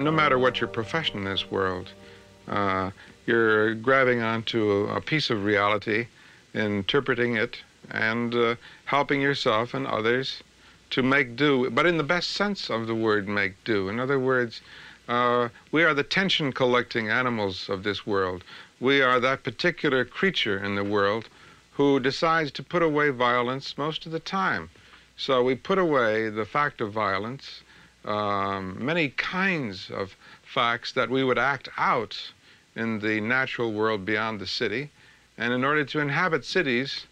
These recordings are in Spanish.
No matter what your profession in this world, uh, you're grabbing onto a, a, piece of reality, interpreting it, and uh, helping yourself and others to make do, but in the best sense of the word make do. In other words, uh, we are the tension collecting animals of this world. We are that particular creature in the world who decides to put away violence most of the time. So we put away the fact of violence, um, many kinds of facts that we would act out in the natural world beyond the city. And in order to inhabit cities,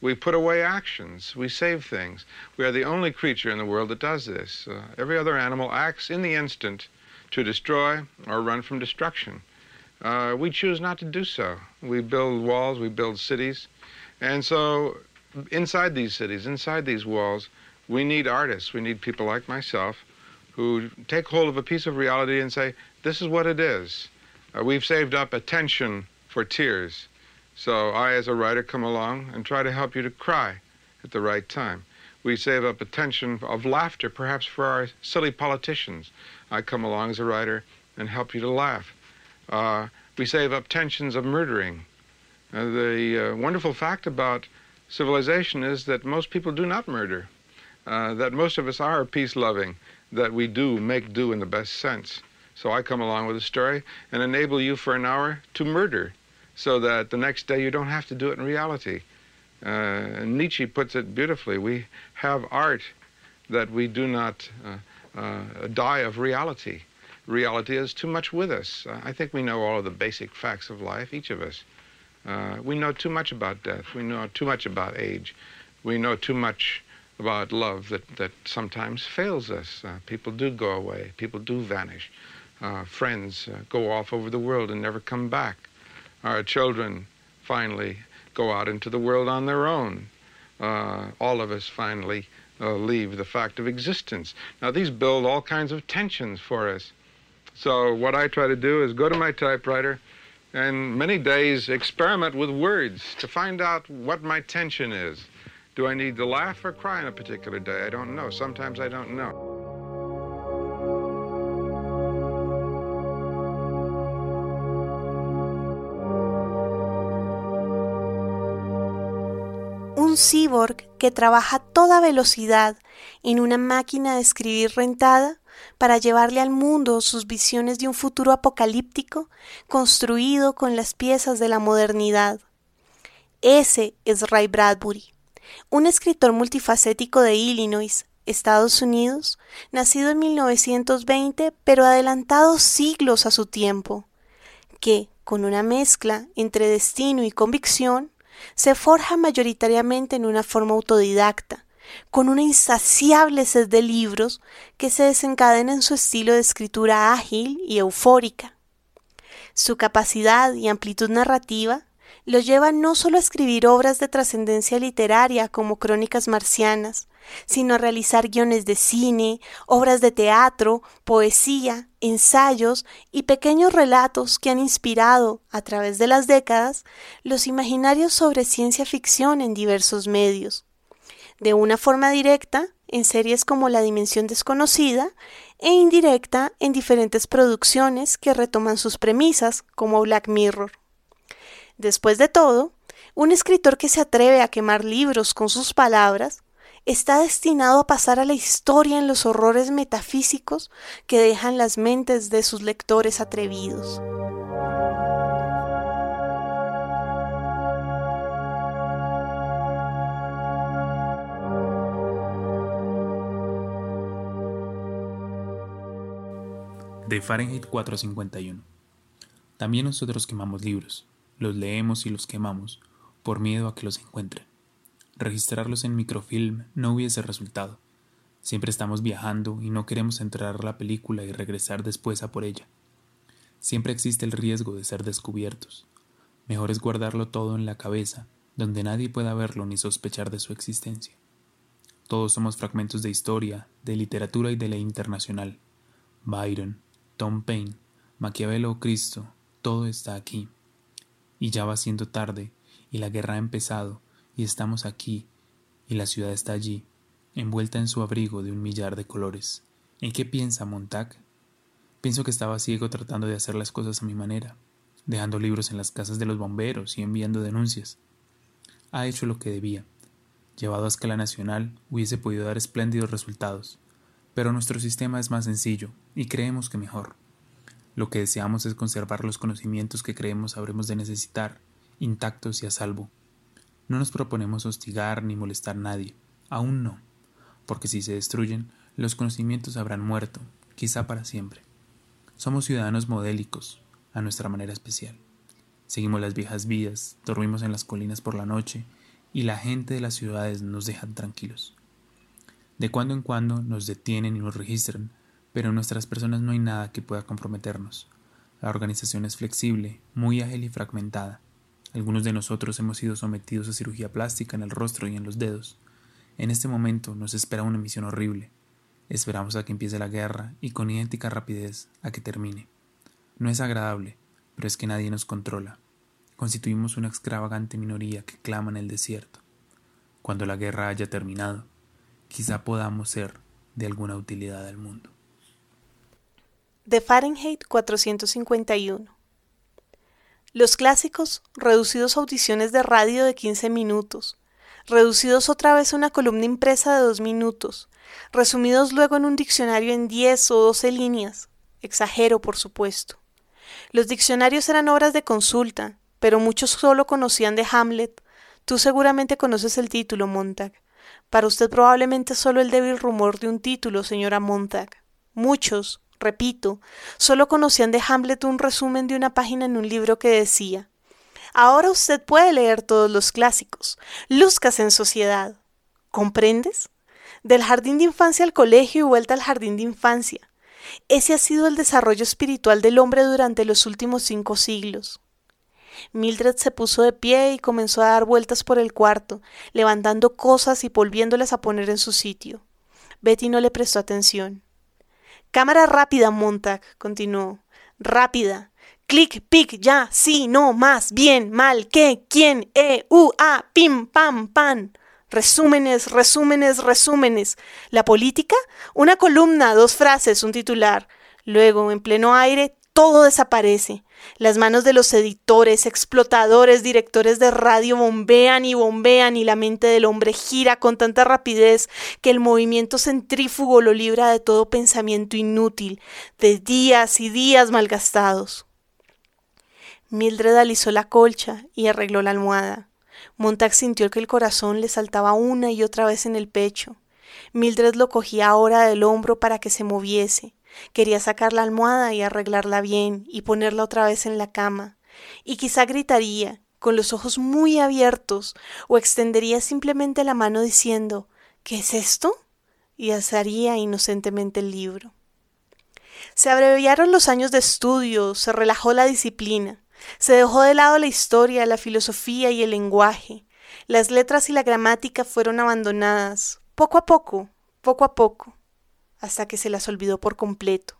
we put away actions. We save things. We are the only creature in the world that does this. Uh, every other animal acts in the instant to destroy or run from destruction. Uh, we choose not to do so. We build walls, we build cities. And so, inside these cities, inside these walls, we need artists. We need people like myself who take hold of a piece of reality and say, this is what it is. Uh, we've saved up attention for tears. So I, as a writer, come along and try to help you to cry at the right time. We save up attention of laughter, perhaps for our silly politicians. I come along as a writer and help you to laugh. Uh, we save up tensions of murdering. Uh, the uh, wonderful fact about civilization is that most people do not murder, uh, that most of us are peace loving, that we do make do in the best sense. So I come along with a story and enable you for an hour to murder so that the next day you don't have to do it in reality. Uh, Nietzsche puts it beautifully. We have art that we do not uh, uh, die of reality reality is too much with us. Uh, I think we know all of the basic facts of life, each of us. Uh, we know too much about death. We know too much about age. We know too much about love that, that sometimes fails us. Uh, people do go away. People do vanish. Uh, friends uh, go off over the world and never come back. Our children finally go out into the world on their own. Uh, all of us finally leave the fact of existence. Now, these build all kinds of tensions for us. So what I try to do is go to my typewriter and many days experiment with words to find out what my tension is. Do I need to laugh or cry on a particular day? I don't know. Sometimes I don't know. Un cyborg que trabaja a toda velocidad en una máquina de escribir rentada para llevarle al mundo sus visiones de un futuro apocalíptico construido con las piezas de la modernidad. Ese es Ray Bradbury, un escritor multifacético de Illinois, Estados Unidos, nacido en 1920 pero adelantado siglos a su tiempo, que, con una mezcla entre destino y convicción, se forja mayoritariamente en una forma autodidacta, con una insaciable sed de libros que se desencadena en su estilo de escritura ágil y eufórica. Su capacidad y amplitud narrativa lo llevan no solo a escribir obras de trascendencia literaria como Crónicas Marcianas, sino a realizar guiones de cine, obras de teatro, poesía, ensayos y pequeños relatos que han inspirado, a través de las décadas, los imaginarios sobre ciencia ficción en diversos medios de una forma directa en series como La Dimensión Desconocida e indirecta en diferentes producciones que retoman sus premisas, como Black Mirror. Después de todo, un escritor que se atreve a quemar libros con sus palabras está destinado a pasar a la historia en los horrores metafísicos que dejan las mentes de sus lectores atrevidos. de Fahrenheit 451. También nosotros quemamos libros, los leemos y los quemamos, por miedo a que los encuentren. Registrarlos en microfilm no hubiese resultado. Siempre estamos viajando y no queremos entrar a la película y regresar después a por ella. Siempre existe el riesgo de ser descubiertos. Mejor es guardarlo todo en la cabeza, donde nadie pueda verlo ni sospechar de su existencia. Todos somos fragmentos de historia, de literatura y de ley internacional. Byron, Tom Paine, Maquiavelo o Cristo, todo está aquí. Y ya va siendo tarde, y la guerra ha empezado, y estamos aquí, y la ciudad está allí, envuelta en su abrigo de un millar de colores. ¿En qué piensa Montag? Pienso que estaba ciego tratando de hacer las cosas a mi manera, dejando libros en las casas de los bomberos y enviando denuncias. Ha hecho lo que debía. Llevado a escala nacional, hubiese podido dar espléndidos resultados, pero nuestro sistema es más sencillo y creemos que mejor. Lo que deseamos es conservar los conocimientos que creemos habremos de necesitar, intactos y a salvo. No nos proponemos hostigar ni molestar a nadie, aún no, porque si se destruyen, los conocimientos habrán muerto, quizá para siempre. Somos ciudadanos modélicos, a nuestra manera especial. Seguimos las viejas vidas, dormimos en las colinas por la noche, y la gente de las ciudades nos dejan tranquilos. De cuando en cuando nos detienen y nos registran, pero en nuestras personas no hay nada que pueda comprometernos. La organización es flexible, muy ágil y fragmentada. Algunos de nosotros hemos sido sometidos a cirugía plástica en el rostro y en los dedos. En este momento nos espera una misión horrible, Esperamos a que empiece la guerra y con idéntica rapidez a que termine. No es agradable, pero es que nadie nos controla. Constituimos una extravagante minoría que clama en el desierto. Cuando la guerra haya terminado, quizá podamos ser de alguna utilidad al mundo. De Fahrenheit 451. Los clásicos, reducidos a audiciones de radio de 15 minutos, reducidos otra vez a una columna impresa de dos minutos, resumidos luego en un diccionario en 10 o 12 líneas. Exagero, por supuesto. Los diccionarios eran obras de consulta, pero muchos solo conocían de Hamlet. Tú seguramente conoces el título, Montag. Para usted probablemente solo el débil rumor de un título, señora Montag. Muchos, repito, solo conocían de Hamlet un resumen de una página en un libro que decía Ahora usted puede leer todos los clásicos. Luzcas en sociedad. ¿Comprendes? Del jardín de infancia al colegio y vuelta al jardín de infancia. Ese ha sido el desarrollo espiritual del hombre durante los últimos cinco siglos. Mildred se puso de pie y comenzó a dar vueltas por el cuarto, levantando cosas y volviéndolas a poner en su sitio. Betty no le prestó atención. Cámara rápida, Montag, continuó. Rápida. Clic, pic, ya, sí, no, más, bien, mal, qué, quién, e, u, a, pim, pam, pan. Resúmenes, resúmenes, resúmenes. La política, una columna, dos frases, un titular. Luego, en pleno aire, todo desaparece. Las manos de los editores, explotadores, directores de radio bombean y bombean y la mente del hombre gira con tanta rapidez que el movimiento centrífugo lo libra de todo pensamiento inútil, de días y días malgastados. Mildred alisó la colcha y arregló la almohada. Montag sintió que el corazón le saltaba una y otra vez en el pecho. Mildred lo cogía ahora del hombro para que se moviese. Quería sacar la almohada y arreglarla bien y ponerla otra vez en la cama. Y quizá gritaría, con los ojos muy abiertos, o extendería simplemente la mano diciendo ¿Qué es esto? y alzaría inocentemente el libro. Se abreviaron los años de estudio, se relajó la disciplina. Se dejó de lado la historia, la filosofía y el lenguaje. Las letras y la gramática fueron abandonadas, poco a poco, poco a poco, hasta que se las olvidó por completo.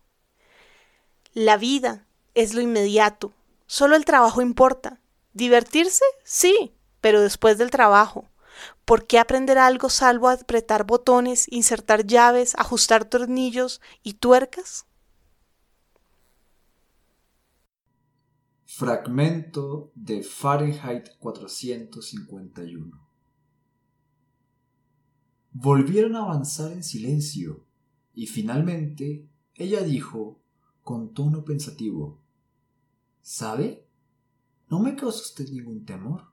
La vida es lo inmediato, solo el trabajo importa. ¿Divertirse? Sí, pero después del trabajo. ¿Por qué aprender algo salvo apretar botones, insertar llaves, ajustar tornillos y tuercas? Fragmento de Fahrenheit 451. Volvieron a avanzar en silencio y finalmente ella dijo con tono pensativo ¿Sabe? ¿No me causa usted ningún temor?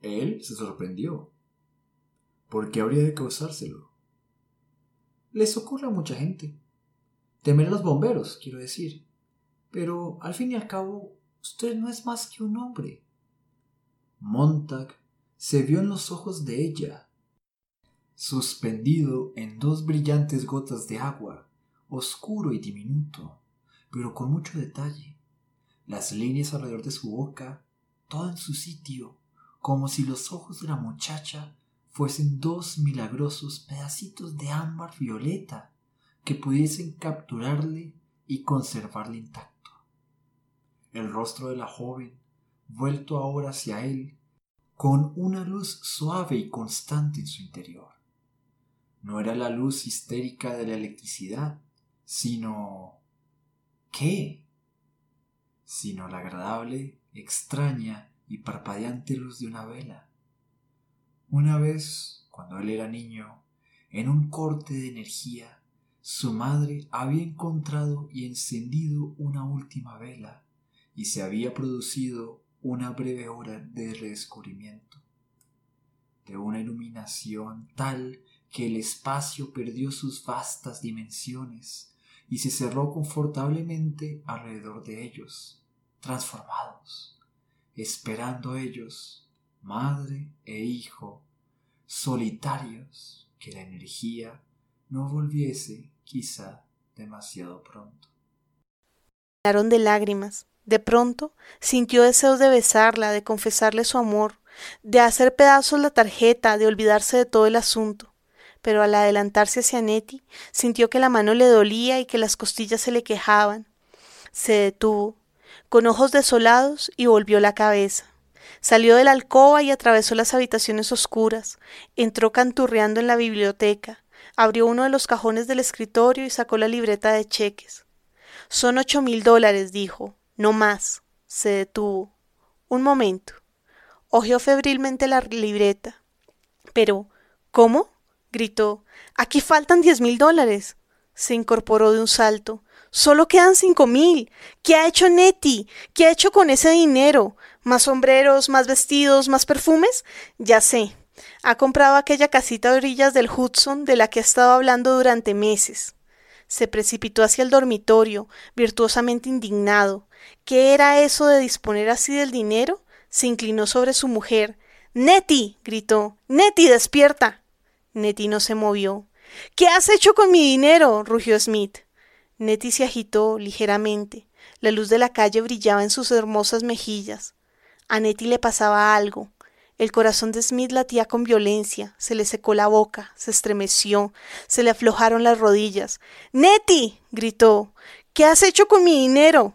Él se sorprendió. ¿Por qué habría de causárselo? Les ocurre a mucha gente. Temer los bomberos, quiero decir. Pero al fin y al cabo, usted no es más que un hombre. Montag se vio en los ojos de ella, suspendido en dos brillantes gotas de agua, oscuro y diminuto, pero con mucho detalle. Las líneas alrededor de su boca, todo en su sitio, como si los ojos de la muchacha fuesen dos milagrosos pedacitos de ámbar violeta que pudiesen capturarle y conservarle intacto el rostro de la joven, vuelto ahora hacia él, con una luz suave y constante en su interior. No era la luz histérica de la electricidad, sino ¿Qué? Sino la agradable, extraña y parpadeante luz de una vela. Una vez, cuando él era niño, en un corte de energía, su madre había encontrado y encendido una última vela y se había producido una breve hora de redescubrimiento, de una iluminación tal que el espacio perdió sus vastas dimensiones y se cerró confortablemente alrededor de ellos, transformados, esperando ellos, madre e hijo, solitarios, que la energía no volviese quizá demasiado pronto. de lágrimas. De pronto sintió deseos de besarla, de confesarle su amor, de hacer pedazos la tarjeta, de olvidarse de todo el asunto. Pero al adelantarse hacia Nettie, sintió que la mano le dolía y que las costillas se le quejaban. Se detuvo, con ojos desolados, y volvió la cabeza. Salió de la alcoba y atravesó las habitaciones oscuras. Entró canturreando en la biblioteca. Abrió uno de los cajones del escritorio y sacó la libreta de cheques. Son ocho mil dólares, dijo. No más. Se detuvo. Un momento. Ojeó febrilmente la libreta. Pero, ¿cómo? Gritó. Aquí faltan diez mil dólares. Se incorporó de un salto. Solo quedan cinco mil. ¿Qué ha hecho Nettie? ¿Qué ha hecho con ese dinero? ¿Más sombreros, más vestidos, más perfumes? Ya sé. Ha comprado aquella casita a orillas del Hudson de la que ha estado hablando durante meses. Se precipitó hacia el dormitorio, virtuosamente indignado. ¿Qué era eso de disponer así del dinero? Se inclinó sobre su mujer. Nettie. gritó. Nettie, despierta. Nettie no se movió. ¿Qué has hecho con mi dinero? rugió Smith. Nettie se agitó ligeramente. La luz de la calle brillaba en sus hermosas mejillas. A Nettie le pasaba algo. El corazón de Smith latía con violencia, se le secó la boca, se estremeció, se le aflojaron las rodillas. Nettie. gritó. ¿Qué has hecho con mi dinero?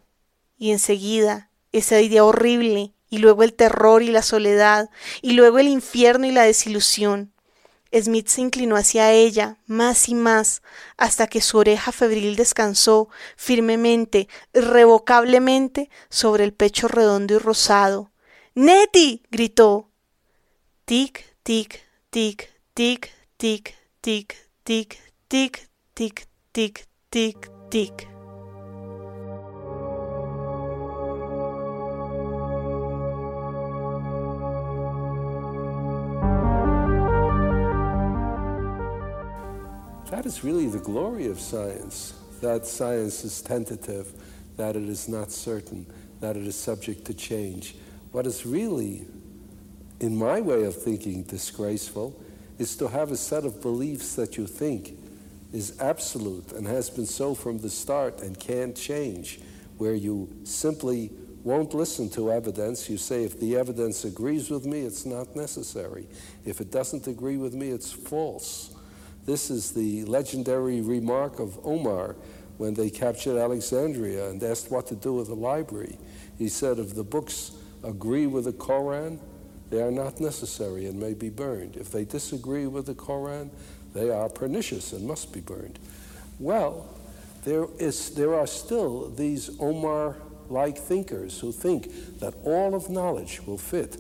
y enseguida esa idea horrible, y luego el terror y la soledad, y luego el infierno y la desilusión. Smith se inclinó hacia ella más y más, hasta que su oreja febril descansó firmemente, irrevocablemente, sobre el pecho redondo y rosado. Nettie. gritó. Tic, tic, tic, tic, tic, tic, tic, tic, tic, tic, tic, tic. Is really the glory of science, that science is tentative, that it is not certain, that it is subject to change. What is really, in my way of thinking, disgraceful is to have a set of beliefs that you think is absolute and has been so from the start and can't change, where you simply won't listen to evidence. You say, if the evidence agrees with me, it's not necessary. If it doesn't agree with me, it's false. This is the legendary remark of Omar when they captured Alexandria and asked what to do with the library. He said, if the books agree with the Koran, they are not necessary and may be burned. If they disagree with the Koran, they are pernicious and must be burned. Well, there, is, there are still these Omar like thinkers who think that all of knowledge will fit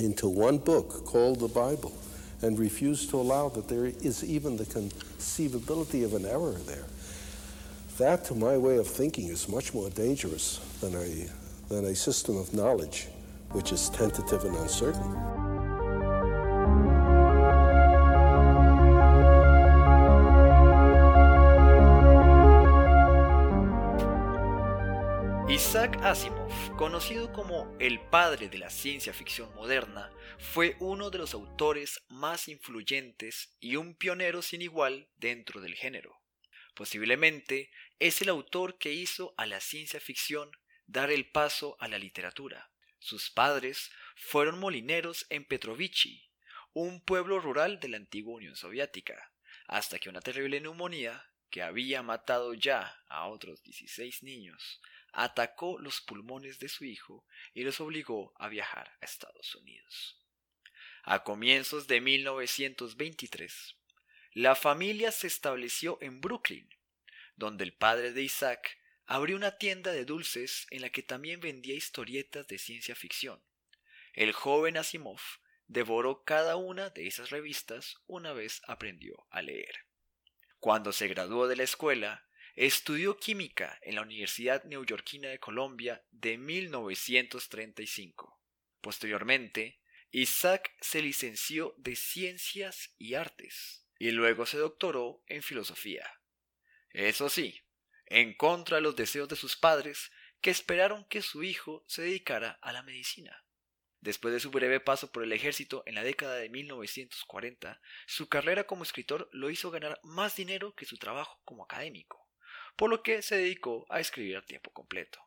into one book called the Bible and refuse to allow that there is even the conceivability of an error there. That, to my way of thinking, is much more dangerous than a, than a system of knowledge which is tentative and uncertain. Isaac Asimov, conocido como el padre de la ciencia ficción moderna, fue uno de los autores más influyentes y un pionero sin igual dentro del género. Posiblemente es el autor que hizo a la ciencia ficción dar el paso a la literatura. Sus padres fueron molineros en Petrovichi, un pueblo rural de la antigua Unión Soviética, hasta que una terrible neumonía, que había matado ya a otros 16 niños, atacó los pulmones de su hijo y los obligó a viajar a Estados Unidos. A comienzos de 1923, la familia se estableció en Brooklyn, donde el padre de Isaac abrió una tienda de dulces en la que también vendía historietas de ciencia ficción. El joven Asimov devoró cada una de esas revistas una vez aprendió a leer. Cuando se graduó de la escuela, estudió química en la Universidad Neoyorquina de Colombia de 1935. Posteriormente, Isaac se licenció de Ciencias y Artes y luego se doctoró en Filosofía. Eso sí, en contra de los deseos de sus padres, que esperaron que su hijo se dedicara a la medicina. Después de su breve paso por el ejército en la década de 1940, su carrera como escritor lo hizo ganar más dinero que su trabajo como académico, por lo que se dedicó a escribir a tiempo completo.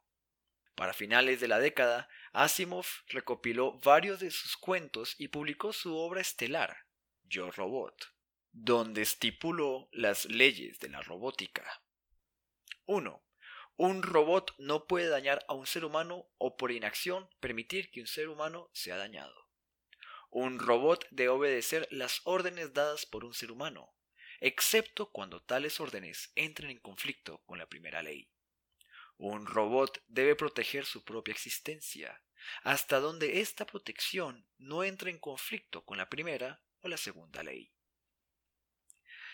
Para finales de la década, Asimov recopiló varios de sus cuentos y publicó su obra estelar, Yo Robot, donde estipuló las leyes de la robótica. 1. Un robot no puede dañar a un ser humano o por inacción permitir que un ser humano sea dañado. Un robot debe obedecer las órdenes dadas por un ser humano, excepto cuando tales órdenes entren en conflicto con la primera ley. Un robot debe proteger su propia existencia, hasta donde esta protección no entre en conflicto con la primera o la segunda ley.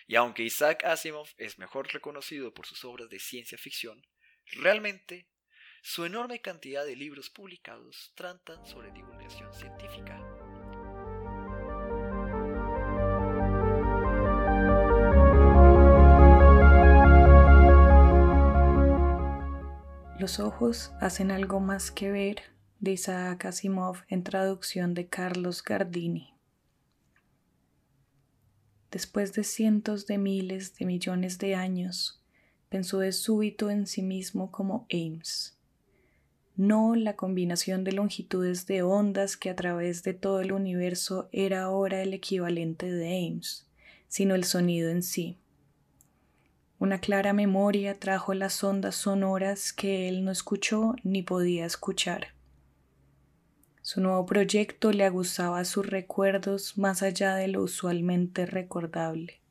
Y aunque Isaac Asimov es mejor reconocido por sus obras de ciencia ficción, Realmente, su enorme cantidad de libros publicados tratan sobre divulgación científica. Los ojos hacen algo más que ver de Isaac en traducción de Carlos Gardini. Después de cientos de miles de millones de años, pensó de súbito en sí mismo como Ames. No la combinación de longitudes de ondas que a través de todo el universo era ahora el equivalente de Ames, sino el sonido en sí. Una clara memoria trajo las ondas sonoras que él no escuchó ni podía escuchar. Su nuevo proyecto le aguzaba sus recuerdos más allá de lo usualmente recordable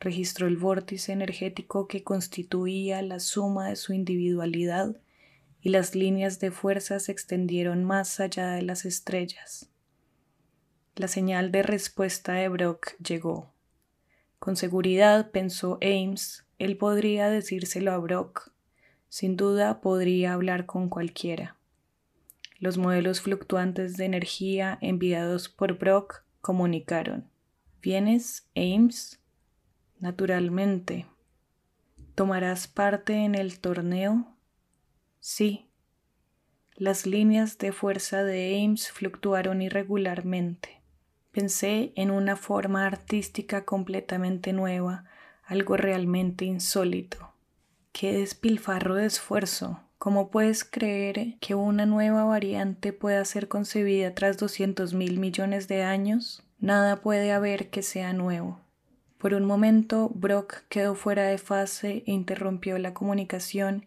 registró el vórtice energético que constituía la suma de su individualidad y las líneas de fuerza se extendieron más allá de las estrellas. La señal de respuesta de Brock llegó. Con seguridad, pensó Ames, él podría decírselo a Brock. Sin duda podría hablar con cualquiera. Los modelos fluctuantes de energía enviados por Brock comunicaron. ¿Vienes, Ames? Naturalmente. ¿Tomarás parte en el torneo? Sí. Las líneas de fuerza de Ames fluctuaron irregularmente. Pensé en una forma artística completamente nueva, algo realmente insólito. ¡Qué despilfarro de esfuerzo! ¿Cómo puedes creer que una nueva variante pueda ser concebida tras doscientos mil millones de años? Nada puede haber que sea nuevo. Por un momento, Brock quedó fuera de fase e interrumpió la comunicación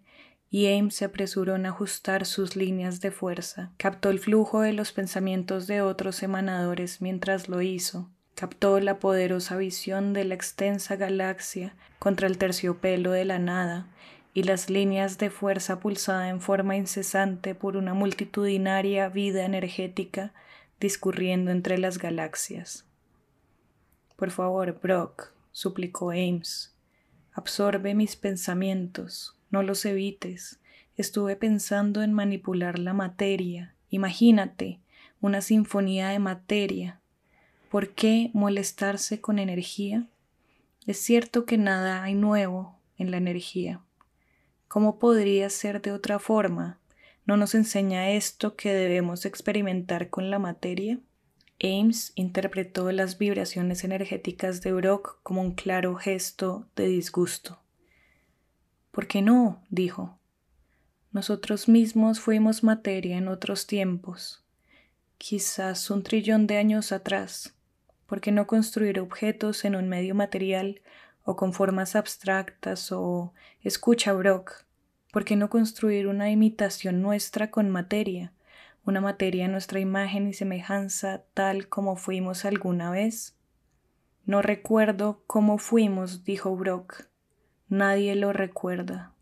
y Ames se apresuró en ajustar sus líneas de fuerza. Captó el flujo de los pensamientos de otros emanadores mientras lo hizo. Captó la poderosa visión de la extensa galaxia contra el terciopelo de la nada y las líneas de fuerza pulsada en forma incesante por una multitudinaria vida energética discurriendo entre las galaxias. Por favor, Brock, suplicó Ames, absorbe mis pensamientos, no los evites. Estuve pensando en manipular la materia. Imagínate, una sinfonía de materia. ¿Por qué molestarse con energía? Es cierto que nada hay nuevo en la energía. ¿Cómo podría ser de otra forma? ¿No nos enseña esto que debemos experimentar con la materia? Ames interpretó las vibraciones energéticas de Brock como un claro gesto de disgusto. ¿Por qué no? dijo. Nosotros mismos fuimos materia en otros tiempos, quizás un trillón de años atrás. ¿Por qué no construir objetos en un medio material o con formas abstractas o escucha Brock? ¿Por qué no construir una imitación nuestra con materia? una materia de nuestra imagen y semejanza tal como fuimos alguna vez? No recuerdo cómo fuimos, dijo Brock. Nadie lo recuerda.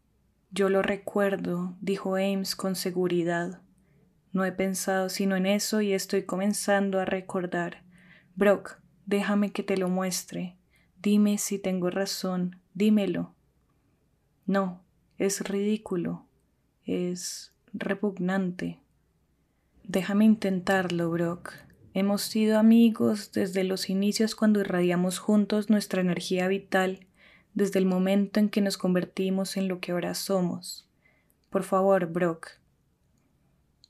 Yo lo recuerdo, dijo Ames con seguridad. No he pensado sino en eso y estoy comenzando a recordar. Brock, déjame que te lo muestre. Dime si tengo razón, dímelo. No, es ridículo, es repugnante. Déjame intentarlo, Brock. Hemos sido amigos desde los inicios cuando irradiamos juntos nuestra energía vital, desde el momento en que nos convertimos en lo que ahora somos. Por favor, Brock.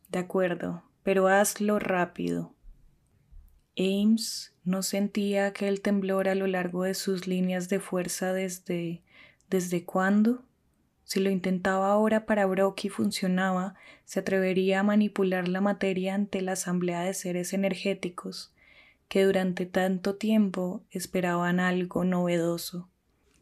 De acuerdo, pero hazlo rápido. Ames no sentía aquel temblor a lo largo de sus líneas de fuerza desde... ¿Desde cuándo? Si lo intentaba ahora para Brock y funcionaba, se atrevería a manipular la materia ante la asamblea de seres energéticos que durante tanto tiempo esperaban algo novedoso.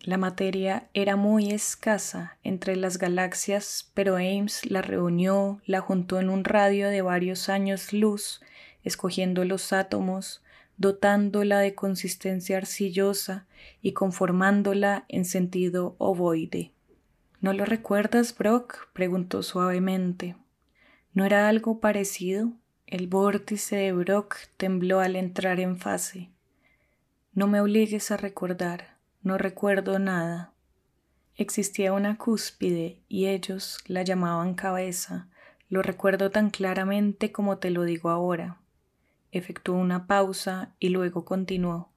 La materia era muy escasa entre las galaxias, pero Ames la reunió, la juntó en un radio de varios años luz, escogiendo los átomos, dotándola de consistencia arcillosa y conformándola en sentido ovoide. ¿No lo recuerdas, Brock? preguntó suavemente. ¿No era algo parecido? El vórtice de Brock tembló al entrar en fase. No me obligues a recordar, no recuerdo nada. Existía una cúspide y ellos la llamaban cabeza. Lo recuerdo tan claramente como te lo digo ahora. Efectuó una pausa y luego continuó.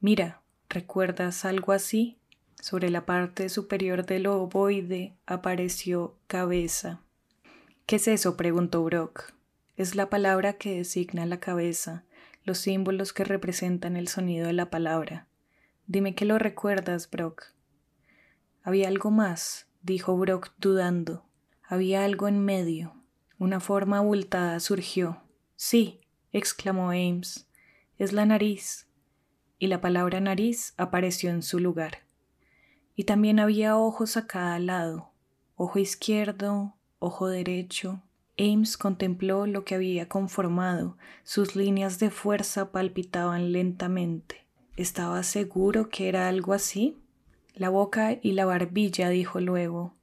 Mira, ¿recuerdas algo así? Sobre la parte superior del ovoide apareció cabeza. ¿Qué es eso? preguntó Brock. Es la palabra que designa la cabeza, los símbolos que representan el sonido de la palabra. Dime que lo recuerdas, Brock. Había algo más, dijo Brock dudando. Había algo en medio. Una forma abultada surgió. Sí, exclamó Ames. Es la nariz. Y la palabra nariz apareció en su lugar y también había ojos a cada lado, ojo izquierdo, ojo derecho. Ames contempló lo que había conformado, sus líneas de fuerza palpitaban lentamente. ¿Estaba seguro que era algo así? La boca y la barbilla, dijo luego,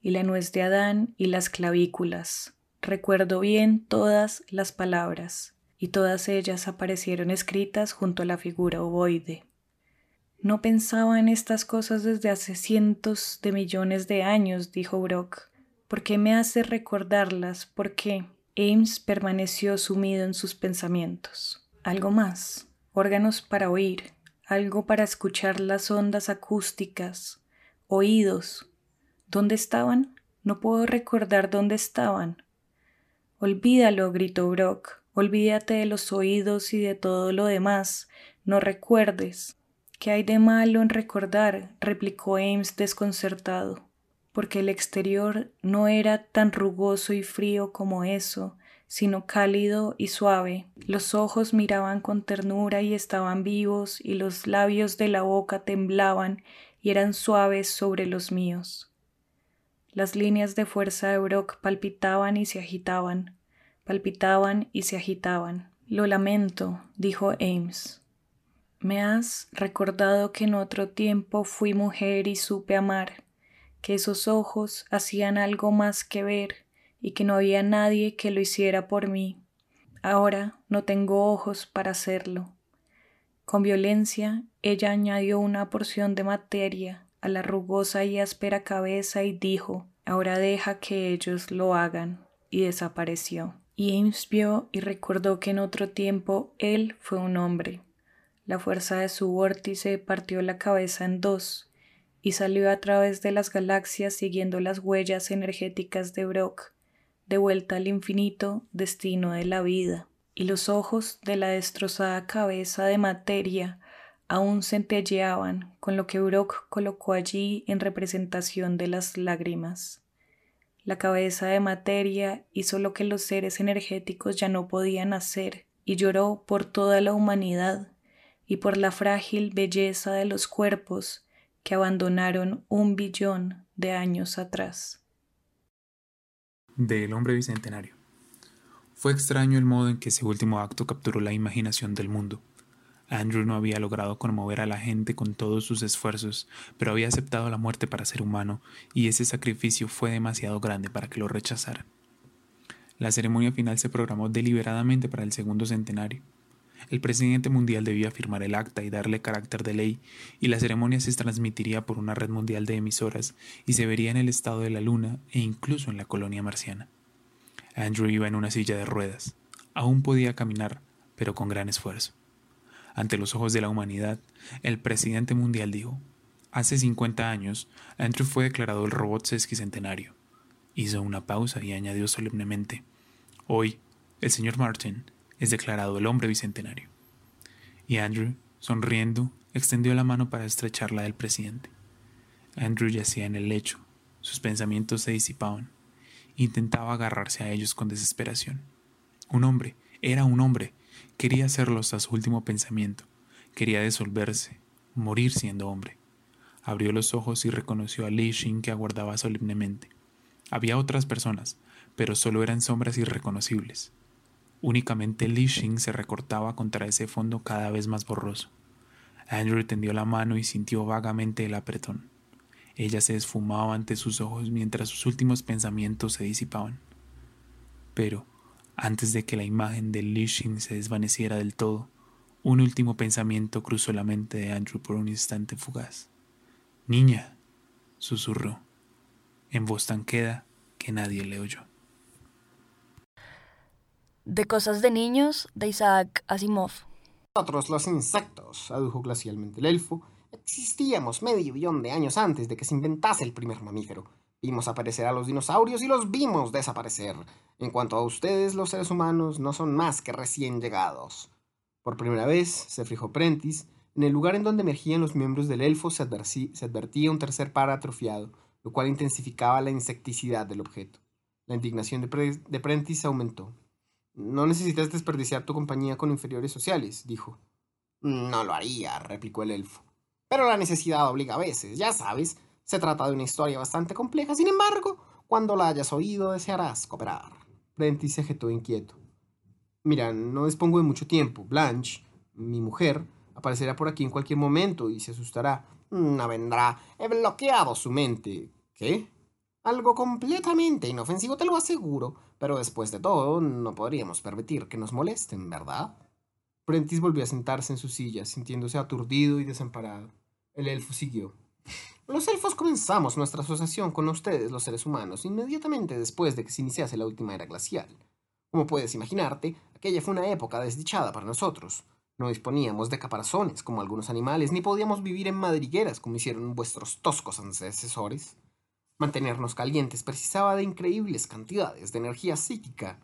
y la nuez de Adán y las clavículas. Recuerdo bien todas las palabras, y todas ellas aparecieron escritas junto a la figura ovoide. No pensaba en estas cosas desde hace cientos de millones de años, dijo Brock. ¿Por qué me hace recordarlas? ¿Por qué? Ames permaneció sumido en sus pensamientos. Algo más. Órganos para oír, algo para escuchar las ondas acústicas, oídos. ¿Dónde estaban? No puedo recordar dónde estaban. Olvídalo, gritó Brock. Olvídate de los oídos y de todo lo demás. No recuerdes. ¿Qué hay de malo en recordar? replicó Ames desconcertado, porque el exterior no era tan rugoso y frío como eso, sino cálido y suave. Los ojos miraban con ternura y estaban vivos, y los labios de la boca temblaban y eran suaves sobre los míos. Las líneas de fuerza de Brock palpitaban y se agitaban, palpitaban y se agitaban. Lo lamento, dijo Ames. Me has recordado que en otro tiempo fui mujer y supe amar, que esos ojos hacían algo más que ver y que no había nadie que lo hiciera por mí. Ahora no tengo ojos para hacerlo. Con violencia ella añadió una porción de materia a la rugosa y áspera cabeza y dijo Ahora deja que ellos lo hagan. y desapareció. Y Ames vio y recordó que en otro tiempo él fue un hombre. La fuerza de su vórtice partió la cabeza en dos y salió a través de las galaxias siguiendo las huellas energéticas de Brock, de vuelta al infinito destino de la vida, y los ojos de la destrozada cabeza de materia aún centelleaban con lo que Brock colocó allí en representación de las lágrimas. La cabeza de materia hizo lo que los seres energéticos ya no podían hacer, y lloró por toda la humanidad y por la frágil belleza de los cuerpos que abandonaron un billón de años atrás. Del hombre bicentenario. Fue extraño el modo en que ese último acto capturó la imaginación del mundo. Andrew no había logrado conmover a la gente con todos sus esfuerzos, pero había aceptado la muerte para ser humano, y ese sacrificio fue demasiado grande para que lo rechazaran. La ceremonia final se programó deliberadamente para el segundo centenario. El presidente mundial debía firmar el acta y darle carácter de ley, y la ceremonia se transmitiría por una red mundial de emisoras y se vería en el estado de la Luna e incluso en la colonia marciana. Andrew iba en una silla de ruedas. Aún podía caminar, pero con gran esfuerzo. Ante los ojos de la humanidad, el presidente mundial dijo, Hace 50 años, Andrew fue declarado el robot sesquicentenario. Hizo una pausa y añadió solemnemente, Hoy, el señor Martin es declarado el hombre bicentenario. Y Andrew, sonriendo, extendió la mano para estrechar la del presidente. Andrew yacía en el lecho, sus pensamientos se disipaban. Intentaba agarrarse a ellos con desesperación. Un hombre, era un hombre, Quería hacerlo hasta su último pensamiento. Quería disolverse, morir siendo hombre. Abrió los ojos y reconoció a Li Xin que aguardaba solemnemente. Había otras personas, pero solo eran sombras irreconocibles. Únicamente Li Xin se recortaba contra ese fondo cada vez más borroso. Andrew tendió la mano y sintió vagamente el apretón. Ella se esfumaba ante sus ojos mientras sus últimos pensamientos se disipaban. Pero, antes de que la imagen de Lishin se desvaneciera del todo, un último pensamiento cruzó la mente de Andrew por un instante fugaz. Niña, susurró, en voz tan queda que nadie le oyó. De cosas de niños, de Isaac Asimov. Nosotros, los insectos, adujo glacialmente el elfo, existíamos medio billón de años antes de que se inventase el primer mamífero. Vimos aparecer a los dinosaurios y los vimos desaparecer. En cuanto a ustedes, los seres humanos no son más que recién llegados. Por primera vez, se fijó Prentice, en el lugar en donde emergían los miembros del elfo se, advertía un tercer par atrofiado, lo cual intensificaba la insecticidad del objeto. La indignación de, de Prentice aumentó. No necesitas desperdiciar tu compañía con inferiores sociales, dijo. No lo haría, replicó el elfo. Pero la necesidad obliga a veces, ya sabes. Se trata de una historia bastante compleja, sin embargo, cuando la hayas oído desearás cooperar. Prentice se agitó inquieto. Mira, no dispongo de mucho tiempo. Blanche, mi mujer, aparecerá por aquí en cualquier momento y se asustará. No vendrá. He bloqueado su mente. ¿Qué? Algo completamente inofensivo, te lo aseguro. Pero después de todo, no podríamos permitir que nos molesten, ¿verdad? Prentice volvió a sentarse en su silla, sintiéndose aturdido y desamparado. El elfo siguió. Los elfos comenzamos nuestra asociación con ustedes, los seres humanos, inmediatamente después de que se iniciase la última era glacial. Como puedes imaginarte, aquella fue una época desdichada para nosotros. No disponíamos de caparazones como algunos animales, ni podíamos vivir en madrigueras como hicieron vuestros toscos antecesores. Mantenernos calientes precisaba de increíbles cantidades de energía psíquica.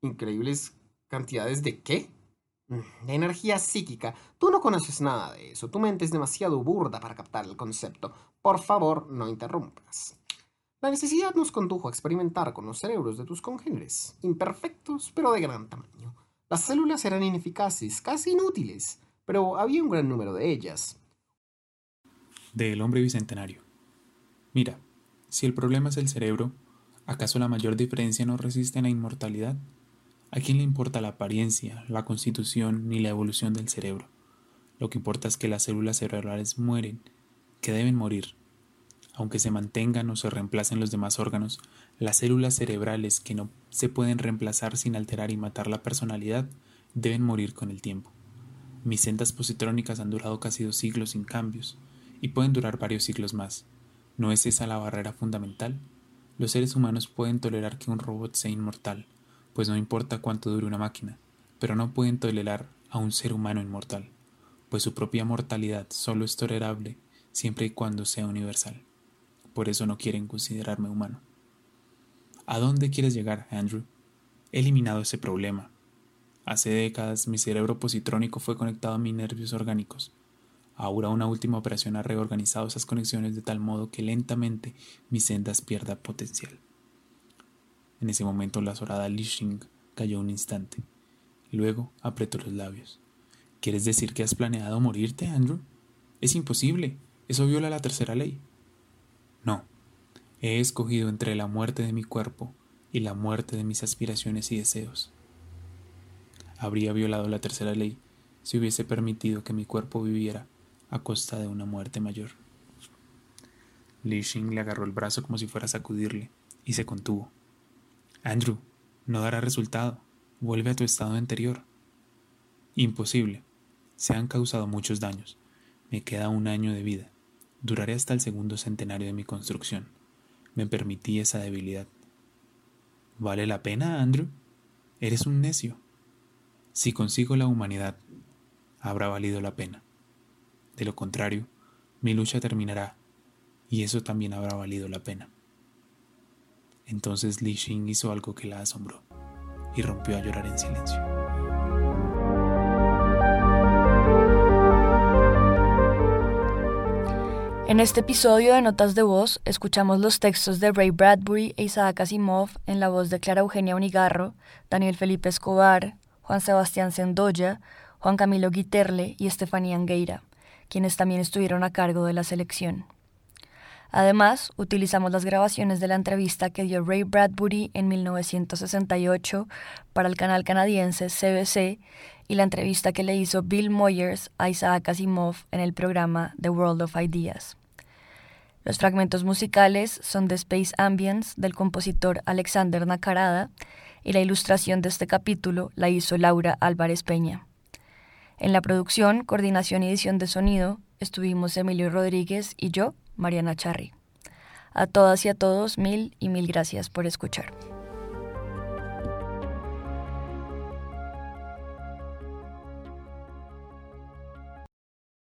¿Increíbles cantidades de qué? De mm, energía psíquica. Tú no conoces nada de eso. Tu mente es demasiado burda para captar el concepto. Por favor, no interrumpas. La necesidad nos condujo a experimentar con los cerebros de tus congéneres, imperfectos pero de gran tamaño. Las células eran ineficaces, casi inútiles, pero había un gran número de ellas. Del hombre bicentenario. Mira, si el problema es el cerebro, ¿acaso la mayor diferencia no resiste en la inmortalidad? ¿A quién le importa la apariencia, la constitución ni la evolución del cerebro? Lo que importa es que las células cerebrales mueren, que deben morir. Aunque se mantengan o se reemplacen los demás órganos, las células cerebrales que no se pueden reemplazar sin alterar y matar la personalidad deben morir con el tiempo. Mis sendas positrónicas han durado casi dos siglos sin cambios, y pueden durar varios siglos más. ¿No es esa la barrera fundamental? Los seres humanos pueden tolerar que un robot sea inmortal, pues no importa cuánto dure una máquina, pero no pueden tolerar a un ser humano inmortal, pues su propia mortalidad solo es tolerable siempre y cuando sea universal. Por eso no quieren considerarme humano. ¿A dónde quieres llegar, Andrew? He eliminado ese problema. Hace décadas mi cerebro positrónico fue conectado a mis nervios orgánicos. Ahora una última operación ha reorganizado esas conexiones de tal modo que lentamente mis sendas pierdan potencial. En ese momento la azorada Lishing cayó un instante. Luego apretó los labios. ¿Quieres decir que has planeado morirte, Andrew? Es imposible. Eso viola la tercera ley. No. He escogido entre la muerte de mi cuerpo y la muerte de mis aspiraciones y deseos. Habría violado la tercera ley si hubiese permitido que mi cuerpo viviera a costa de una muerte mayor. Li Xing le agarró el brazo como si fuera a sacudirle y se contuvo. Andrew, no dará resultado. Vuelve a tu estado anterior. Imposible. Se han causado muchos daños. Me queda un año de vida. Duraré hasta el segundo centenario de mi construcción. Me permití esa debilidad. ¿Vale la pena, Andrew? Eres un necio. Si consigo la humanidad, habrá valido la pena. De lo contrario, mi lucha terminará y eso también habrá valido la pena. Entonces Li Xing hizo algo que la asombró y rompió a llorar en silencio. En este episodio de Notas de Voz escuchamos los textos de Ray Bradbury e Isaac Asimov en la voz de Clara Eugenia Unigarro, Daniel Felipe Escobar, Juan Sebastián Sendoya, Juan Camilo Guiterle y Estefanía Angueira, quienes también estuvieron a cargo de la selección. Además, utilizamos las grabaciones de la entrevista que dio Ray Bradbury en 1968 para el canal canadiense CBC y la entrevista que le hizo Bill Moyers a Isaac Asimov en el programa The World of Ideas. Los fragmentos musicales son de Space Ambience del compositor Alexander Nakarada y la ilustración de este capítulo la hizo Laura Álvarez Peña. En la producción, coordinación y edición de sonido estuvimos Emilio Rodríguez y yo, Mariana Charri. A todas y a todos, mil y mil gracias por escuchar.